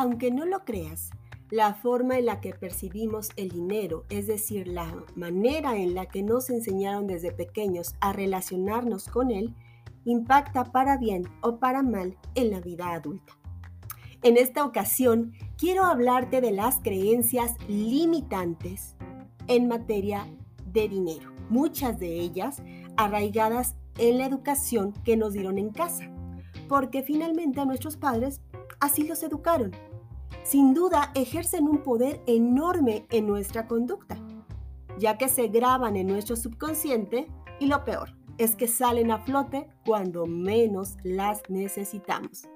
Aunque no lo creas, la forma en la que percibimos el dinero, es decir, la manera en la que nos enseñaron desde pequeños a relacionarnos con él, impacta para bien o para mal en la vida adulta. En esta ocasión, quiero hablarte de las creencias limitantes en materia de dinero, muchas de ellas arraigadas en la educación que nos dieron en casa, porque finalmente a nuestros padres así los educaron. Sin duda ejercen un poder enorme en nuestra conducta, ya que se graban en nuestro subconsciente y lo peor es que salen a flote cuando menos las necesitamos.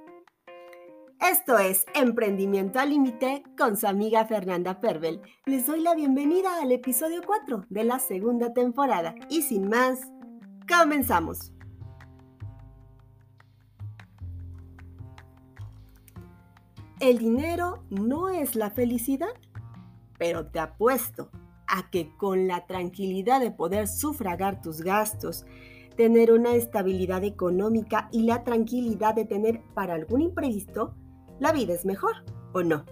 Esto es Emprendimiento al Límite con su amiga Fernanda Pervel. Les doy la bienvenida al episodio 4 de la segunda temporada y sin más, comenzamos. El dinero no es la felicidad, pero te apuesto a que con la tranquilidad de poder sufragar tus gastos, tener una estabilidad económica y la tranquilidad de tener para algún imprevisto, la vida es mejor, ¿o no?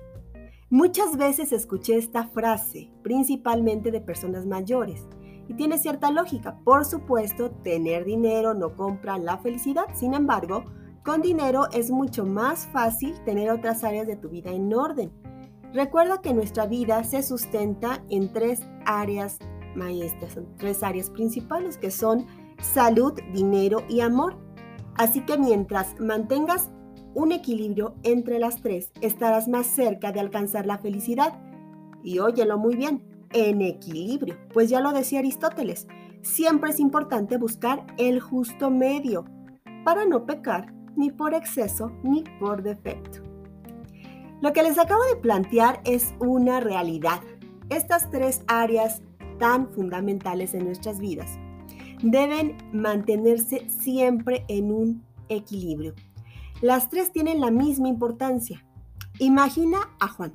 Muchas veces escuché esta frase, principalmente de personas mayores, y tiene cierta lógica. Por supuesto, tener dinero no compra la felicidad, sin embargo, con dinero es mucho más fácil tener otras áreas de tu vida en orden. Recuerda que nuestra vida se sustenta en tres áreas maestras, tres áreas principales que son salud, dinero y amor. Así que mientras mantengas un equilibrio entre las tres, estarás más cerca de alcanzar la felicidad. Y óyelo muy bien, en equilibrio, pues ya lo decía Aristóteles, siempre es importante buscar el justo medio para no pecar ni por exceso ni por defecto. Lo que les acabo de plantear es una realidad. Estas tres áreas tan fundamentales en nuestras vidas deben mantenerse siempre en un equilibrio. Las tres tienen la misma importancia. Imagina a Juan,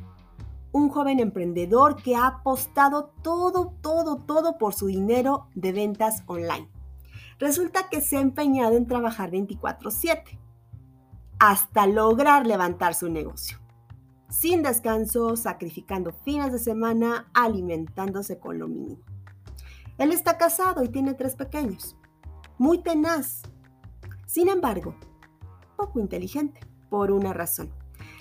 un joven emprendedor que ha apostado todo, todo, todo por su dinero de ventas online. Resulta que se ha empeñado en trabajar 24/7 hasta lograr levantar su negocio. Sin descanso, sacrificando fines de semana, alimentándose con lo mínimo. Él está casado y tiene tres pequeños. Muy tenaz. Sin embargo, poco inteligente, por una razón.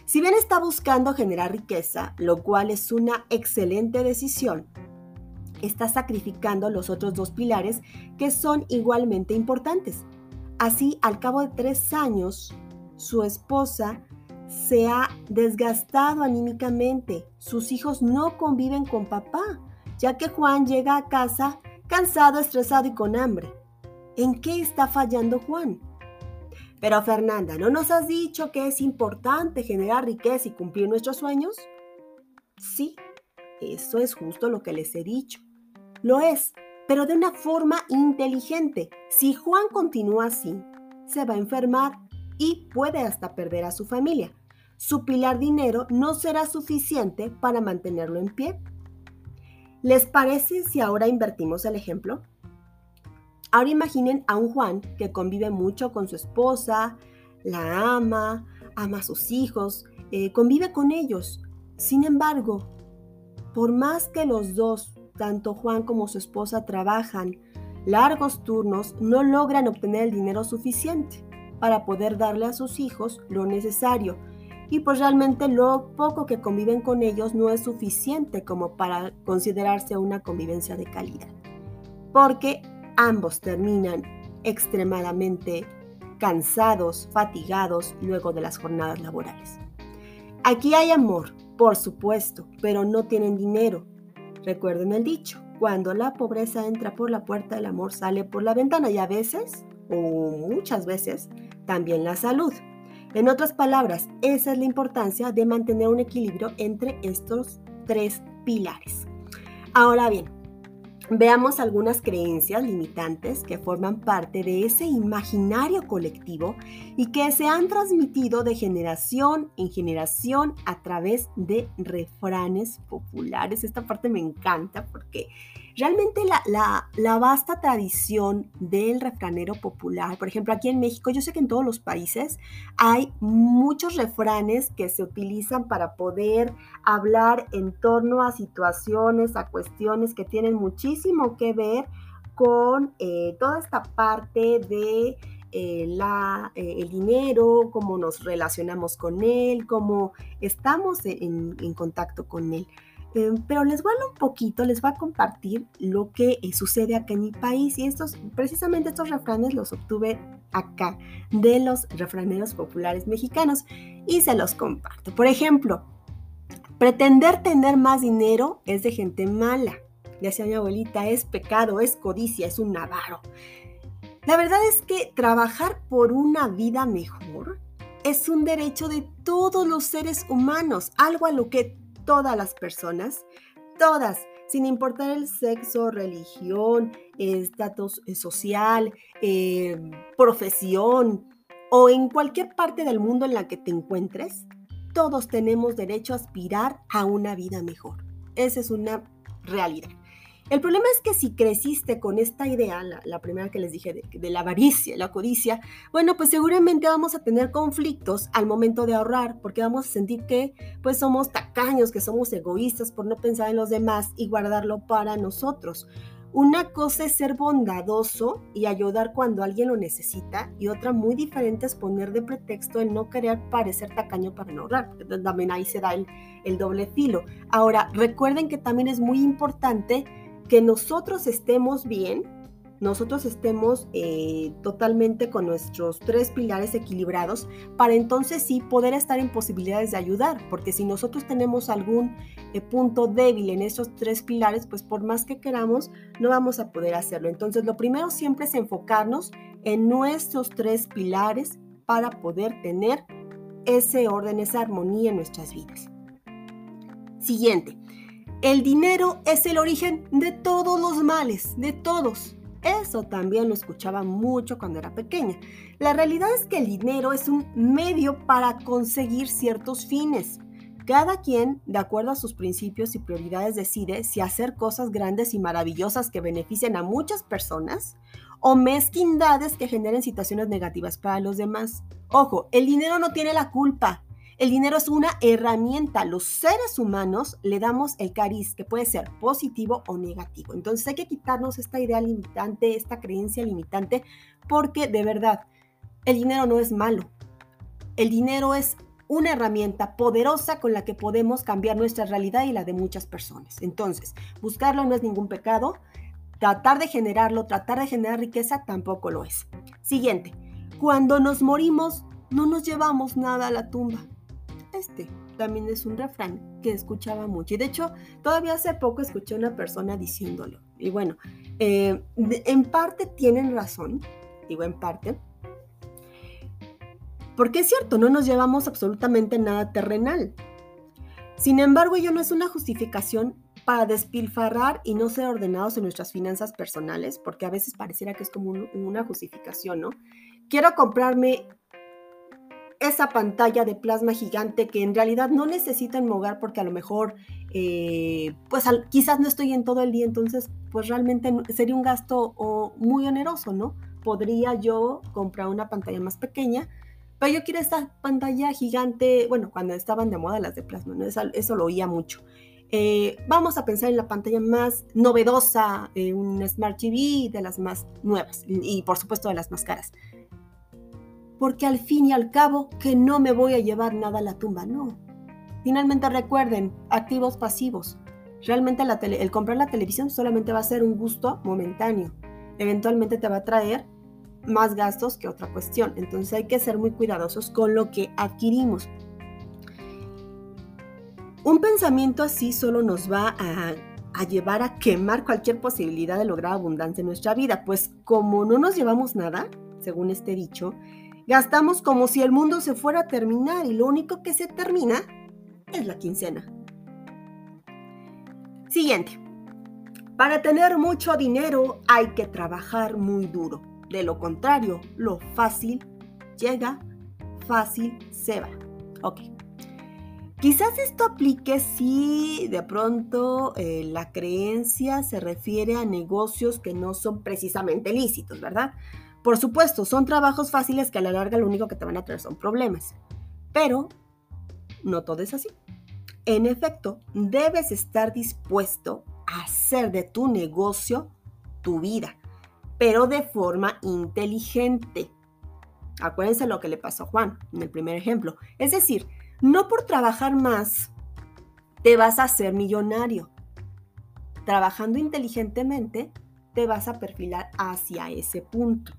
Si bien está buscando generar riqueza, lo cual es una excelente decisión, está sacrificando los otros dos pilares que son igualmente importantes. Así, al cabo de tres años, su esposa se ha desgastado anímicamente. Sus hijos no conviven con papá, ya que Juan llega a casa cansado, estresado y con hambre. ¿En qué está fallando Juan? Pero Fernanda, ¿no nos has dicho que es importante generar riqueza y cumplir nuestros sueños? Sí, eso es justo lo que les he dicho. Lo es, pero de una forma inteligente. Si Juan continúa así, se va a enfermar y puede hasta perder a su familia. Su pilar dinero no será suficiente para mantenerlo en pie. ¿Les parece si ahora invertimos el ejemplo? Ahora imaginen a un Juan que convive mucho con su esposa, la ama, ama a sus hijos, eh, convive con ellos. Sin embargo, por más que los dos, tanto Juan como su esposa, trabajan largos turnos, no logran obtener el dinero suficiente para poder darle a sus hijos lo necesario. Y pues realmente lo poco que conviven con ellos no es suficiente como para considerarse una convivencia de calidad. Porque ambos terminan extremadamente cansados, fatigados luego de las jornadas laborales. Aquí hay amor, por supuesto, pero no tienen dinero. Recuerden el dicho, cuando la pobreza entra por la puerta, el amor sale por la ventana y a veces, o muchas veces, también la salud. En otras palabras, esa es la importancia de mantener un equilibrio entre estos tres pilares. Ahora bien, Veamos algunas creencias limitantes que forman parte de ese imaginario colectivo y que se han transmitido de generación en generación a través de refranes populares. Esta parte me encanta porque Realmente la, la, vasta tradición del refranero popular, por ejemplo, aquí en México, yo sé que en todos los países hay muchos refranes que se utilizan para poder hablar en torno a situaciones, a cuestiones que tienen muchísimo que ver con eh, toda esta parte de eh, la, eh, el dinero, cómo nos relacionamos con él, cómo estamos en, en contacto con él. Pero les voy a hablar un poquito, les voy a compartir lo que sucede acá en mi país y estos, precisamente estos refranes los obtuve acá de los refraneros populares mexicanos y se los comparto. Por ejemplo, pretender tener más dinero es de gente mala. Sea mi abuelita, es pecado, es codicia, es un avaro. La verdad es que trabajar por una vida mejor es un derecho de todos los seres humanos, algo a lo que todas las personas, todas, sin importar el sexo, religión, estatus eh, social, eh, profesión o en cualquier parte del mundo en la que te encuentres, todos tenemos derecho a aspirar a una vida mejor. Esa es una realidad. El problema es que si creciste con esta idea, la, primera que les dije de, la avaricia, la codicia, bueno, pues seguramente vamos a tener conflictos al momento de ahorrar, porque vamos a sentir que pues somos tacaños, que somos egoístas por no pensar en los demás y guardarlo para nosotros. Una cosa es ser bondadoso y ayudar cuando alguien lo necesita y otra muy diferente es poner de pretexto el no querer parecer tacaño para no ahorrar, también ahí se da el doble filo. Ahora, recuerden que también es muy importante que nosotros estemos bien, nosotros estemos eh, totalmente con nuestros tres pilares equilibrados para entonces sí poder estar en posibilidades de ayudar, porque si nosotros tenemos algún eh, punto débil en esos tres pilares, pues por más que queramos, no vamos a poder hacerlo. Entonces lo primero siempre es enfocarnos en nuestros tres pilares para poder tener ese orden, esa armonía en nuestras vidas. Siguiente, el dinero es el origen de todos los males, de todos. Eso también lo escuchaba mucho cuando era pequeña. La realidad es que el dinero es un medio para conseguir ciertos fines. Cada quien, de acuerdo a sus principios y prioridades, decide si hacer cosas grandes y maravillosas que beneficien a muchas personas o mezquindades que generen situaciones negativas para los demás. Ojo, el dinero no tiene la culpa. El dinero es una herramienta. Los seres humanos le damos el cariz, que puede ser positivo o negativo. Entonces hay que quitarnos esta idea limitante, esta creencia limitante, porque de verdad, el dinero no es malo. El dinero es una herramienta poderosa con la que podemos cambiar nuestra realidad y la de muchas personas. Entonces, buscarlo no es ningún pecado. Tratar de generarlo, tratar de generar riqueza tampoco lo es. Siguiente, cuando nos morimos, no nos llevamos nada a la tumba este también es un refrán que escuchaba mucho. Y de hecho, todavía hace poco escuché a una persona diciéndolo. Y bueno, eh, en parte tienen razón, digo en parte, porque es cierto, no nos llevamos absolutamente nada terrenal. Sin embargo, ello no es una justificación para despilfarrar y no ser ordenados en nuestras finanzas personales, porque a veces pareciera que es como una justificación, ¿no? Quiero comprarme esa pantalla de plasma gigante que en realidad no necesito en hogar porque a lo mejor eh, pues quizás no estoy en todo el día, entonces pues realmente sería un gasto muy oneroso, ¿no? Podría yo comprar una pantalla más pequeña, pero yo quiero esta pantalla gigante, bueno, cuando estaban de moda las de plasma, ¿no? eso, lo oía mucho. Eh, vamos a pensar en la pantalla más novedosa, eh, un Smart TV de las más nuevas y por supuesto de las más caras porque al fin y al cabo que no me voy a llevar nada a la tumba, no. Finalmente recuerden, activos pasivos. Realmente el comprar la televisión solamente va a ser un gusto momentáneo. Eventualmente te va a traer más gastos que otra cuestión. Entonces hay que ser muy cuidadosos con lo que adquirimos. Un pensamiento así solo nos va a, llevar a quemar cualquier posibilidad de lograr abundancia en nuestra vida, pues como no nos llevamos nada, según este dicho, Gastamos como si el mundo se fuera a terminar y lo único que se termina es la quincena. Siguiente. Para tener mucho dinero hay que trabajar muy duro. De lo contrario, lo fácil llega, fácil se va. Ok. Quizás esto aplique si de pronto eh, la creencia se refiere a negocios que no son precisamente lícitos, ¿verdad? Por supuesto, son trabajos fáciles que a la larga lo único que te van a traer son problemas. Pero no todo es así. En efecto, debes estar dispuesto a hacer de tu negocio tu vida, pero de forma inteligente. Acuérdense lo que le pasó a Juan en el primer ejemplo. Es decir, no por trabajar más te vas a hacer millonario. Trabajando inteligentemente te vas a perfilar hacia ese punto.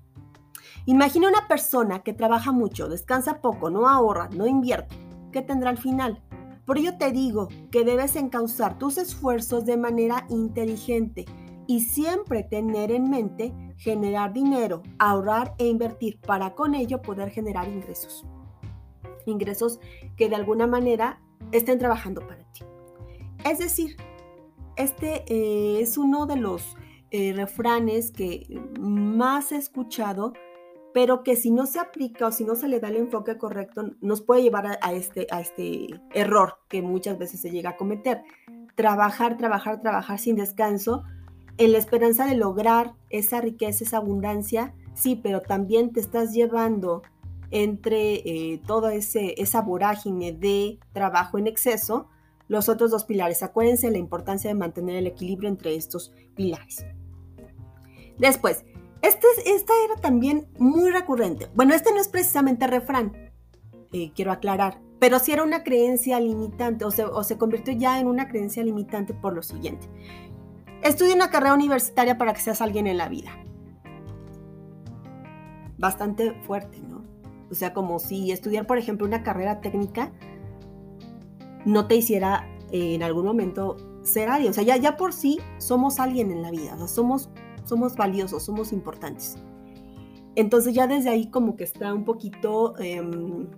Imagina una persona que trabaja mucho, descansa poco, no ahorra, no invierte. ¿Qué tendrá al final? Por ello te digo que debes encauzar tus esfuerzos de manera inteligente y siempre tener en mente generar dinero, ahorrar e invertir para con ello poder generar ingresos. Ingresos que de alguna manera estén trabajando para ti. Es decir, este eh, es uno de los eh, refranes que más he escuchado pero que si no se aplica o si no se le da el enfoque correcto, nos puede llevar a, este, a este error que muchas veces se llega a cometer. Trabajar, trabajar, trabajar sin descanso, en la esperanza de lograr esa riqueza, esa abundancia, sí, pero también te estás llevando entre eh, toda esa vorágine de trabajo en exceso, los otros dos pilares. Acuérdense la importancia de mantener el equilibrio entre estos pilares. Después, este, esta era también muy recurrente. Bueno, este no es precisamente refrán, eh, quiero aclarar, pero sí era una creencia limitante o se, convirtió ya en una creencia limitante por lo siguiente. Estudia una carrera universitaria para que seas alguien en la vida. Bastante fuerte, ¿no? O sea, como si estudiar, por ejemplo, una carrera técnica no te hiciera eh, en algún momento ser alguien. O sea, ya, ya por sí somos alguien en la vida. O sea, somos somos valiosos, somos importantes. Entonces ya desde ahí como que está un poquito em,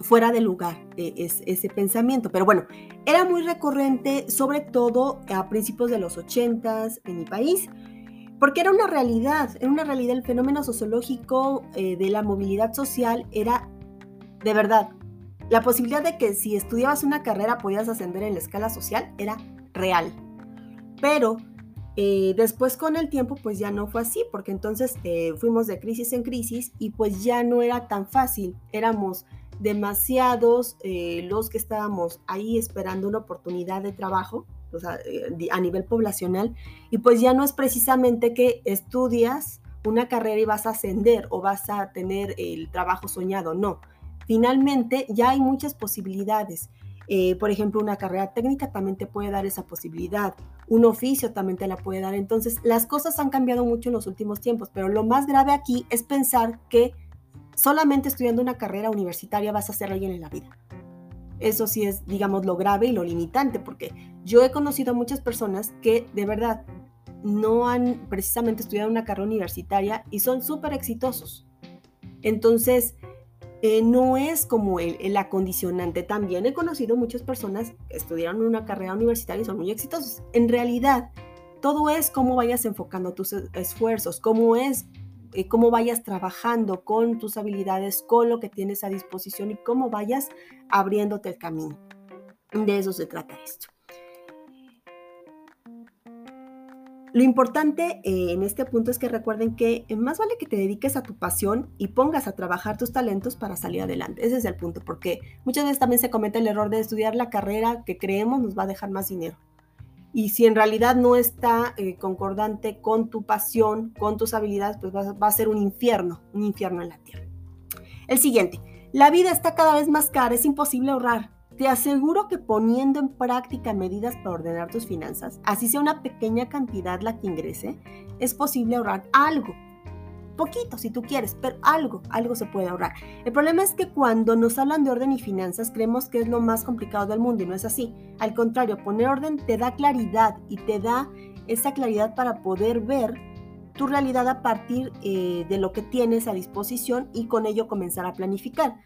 fuera de lugar eh, ese pensamiento. Pero bueno, era muy recurrente, sobre todo a principios de los 80 en mi país, porque era una realidad, era una realidad el fenómeno sociológico eh, de la movilidad social era de verdad. La posibilidad de que si estudiabas una carrera podías ascender en la escala social era real. Pero eh, después con el tiempo pues ya no fue así, porque entonces eh, fuimos de crisis en crisis y pues ya no era tan fácil, éramos demasiados eh, los que estábamos ahí esperando una oportunidad de trabajo a nivel poblacional y pues ya no es precisamente que estudias una carrera y vas a ascender o vas a tener el trabajo soñado, no. Finalmente ya hay muchas posibilidades. Por ejemplo, una carrera técnica también te puede dar esa posibilidad un oficio también te la puede dar. Entonces, las cosas han cambiado mucho en los últimos tiempos, pero lo más grave aquí es pensar que solamente estudiando una carrera universitaria vas a ser alguien en la vida. Eso sí es, digamos, lo grave y lo limitante, porque yo he conocido a muchas personas que de verdad no han precisamente estudiado una carrera universitaria y son súper exitosos. Entonces, eh, no es como el, acondicionante. También he conocido muchas personas que estudiaron una carrera universitaria y son muy exitosos. En realidad, todo es cómo vayas enfocando tus esfuerzos, cómo es, eh, cómo vayas trabajando con tus habilidades, con lo que tienes a disposición y cómo vayas abriéndote el camino. De eso se trata esto. Lo importante eh, en este punto es que recuerden que eh, más vale que te dediques a tu pasión y pongas a trabajar tus talentos para salir adelante. Ese es el punto, porque muchas veces también se comete el error de estudiar la carrera que creemos nos va a dejar más dinero. Y si en realidad no está eh, concordante con tu pasión, con tus habilidades, pues va, va a ser un infierno, un infierno en la tierra. El siguiente, la vida está cada vez más cara, es imposible ahorrar. Te aseguro que poniendo en práctica medidas para ordenar tus finanzas, así sea una pequeña cantidad la que ingrese, es posible ahorrar algo. Poquito si tú quieres, pero algo, algo se puede ahorrar. El problema es que cuando nos hablan de orden y finanzas creemos que es lo más complicado del mundo y no es así. Al contrario, poner orden te da claridad y te da esa claridad para poder ver tu realidad a partir eh, de lo que tienes a disposición y con ello comenzar a planificar.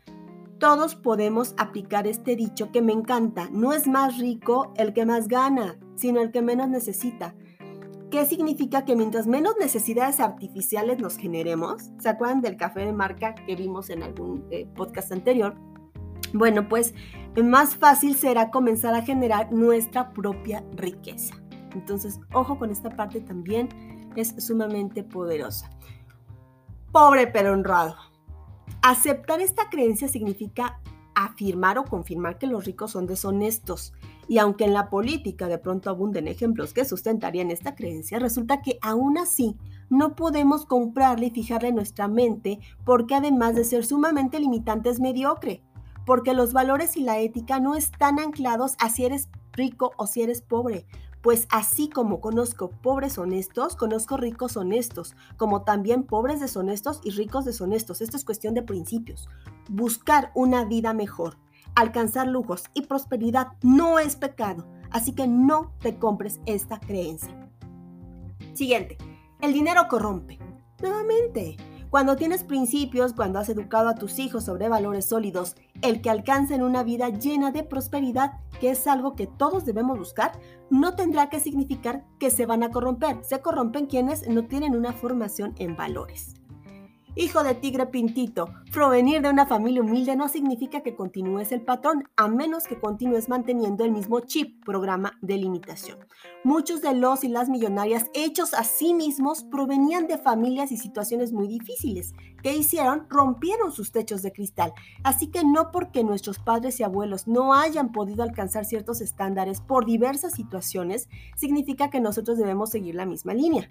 Todos podemos aplicar este dicho que me encanta. No es más rico el que más gana, sino el que menos necesita. ¿Qué significa que mientras menos necesidades artificiales nos generemos? ¿Se acuerdan del café de marca que vimos en algún eh, podcast anterior? Bueno, pues más fácil será comenzar a generar nuestra propia riqueza. Entonces, ojo con esta parte también, es sumamente poderosa. Pobre pero honrado. Aceptar esta creencia significa afirmar o confirmar que los ricos son deshonestos. Y aunque en la política de pronto abunden ejemplos que sustentarían esta creencia, resulta que aún así no podemos comprarle y fijarle en nuestra mente porque además de ser sumamente limitante es mediocre, porque los valores y la ética no están anclados a si eres rico o si eres pobre, pues así como conozco pobres honestos, conozco ricos honestos, como también pobres deshonestos y ricos deshonestos. Esto es cuestión de principios. Buscar una vida mejor, alcanzar lujos y prosperidad no es pecado, así que no te compres esta creencia. Siguiente, el dinero corrompe. Nuevamente, cuando tienes principios, cuando has educado a tus hijos sobre valores sólidos, el que alcancen una vida llena de prosperidad, que es algo que todos debemos buscar, no tendrá que significar que se van a corromper. Se corrompen quienes no tienen una formación en valores. Hijo de tigre pintito, provenir de una familia humilde no significa que continúes el patrón, a menos que continúes manteniendo el mismo chip, programa de limitación. Muchos de los y las millonarias hechos a sí mismos provenían de familias y situaciones muy difíciles. ¿Qué hicieron? Rompieron sus techos de cristal. Así que no porque nuestros padres y abuelos no hayan podido alcanzar ciertos estándares por diversas situaciones, significa que nosotros debemos seguir la misma línea.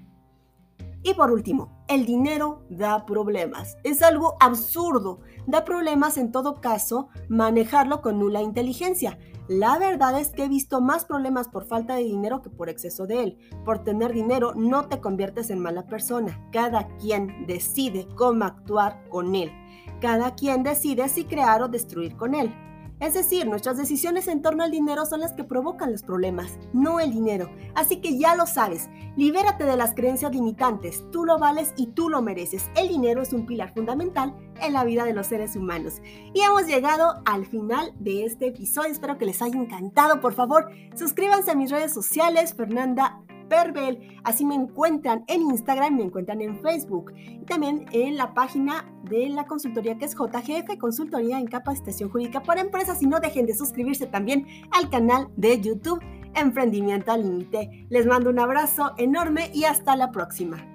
Y por último, el dinero da problemas. Es algo absurdo. Da problemas en todo caso manejarlo con nula inteligencia. La verdad es que he visto más problemas por falta de dinero que por exceso de él. Por tener dinero no te conviertes en mala persona. Cada quien decide cómo actuar con él. Cada quien decide si crear o destruir con él. Es decir, nuestras decisiones en torno al dinero son las que provocan los problemas, no el dinero. Así que ya lo sabes, libérate de las creencias limitantes, tú lo vales y tú lo mereces. El dinero es un pilar fundamental en la vida de los seres humanos. Y hemos llegado al final de este episodio, espero que les haya encantado. Por favor, suscríbanse a mis redes sociales, Fernanda Perbel. Así me encuentran en Instagram, me encuentran en Facebook y también en la página de la consultoría que es JGF, Consultoría en Capacitación Jurídica para Empresas. Y no dejen de suscribirse también al canal de YouTube Emprendimiento al Límite. Les mando un abrazo enorme y hasta la próxima.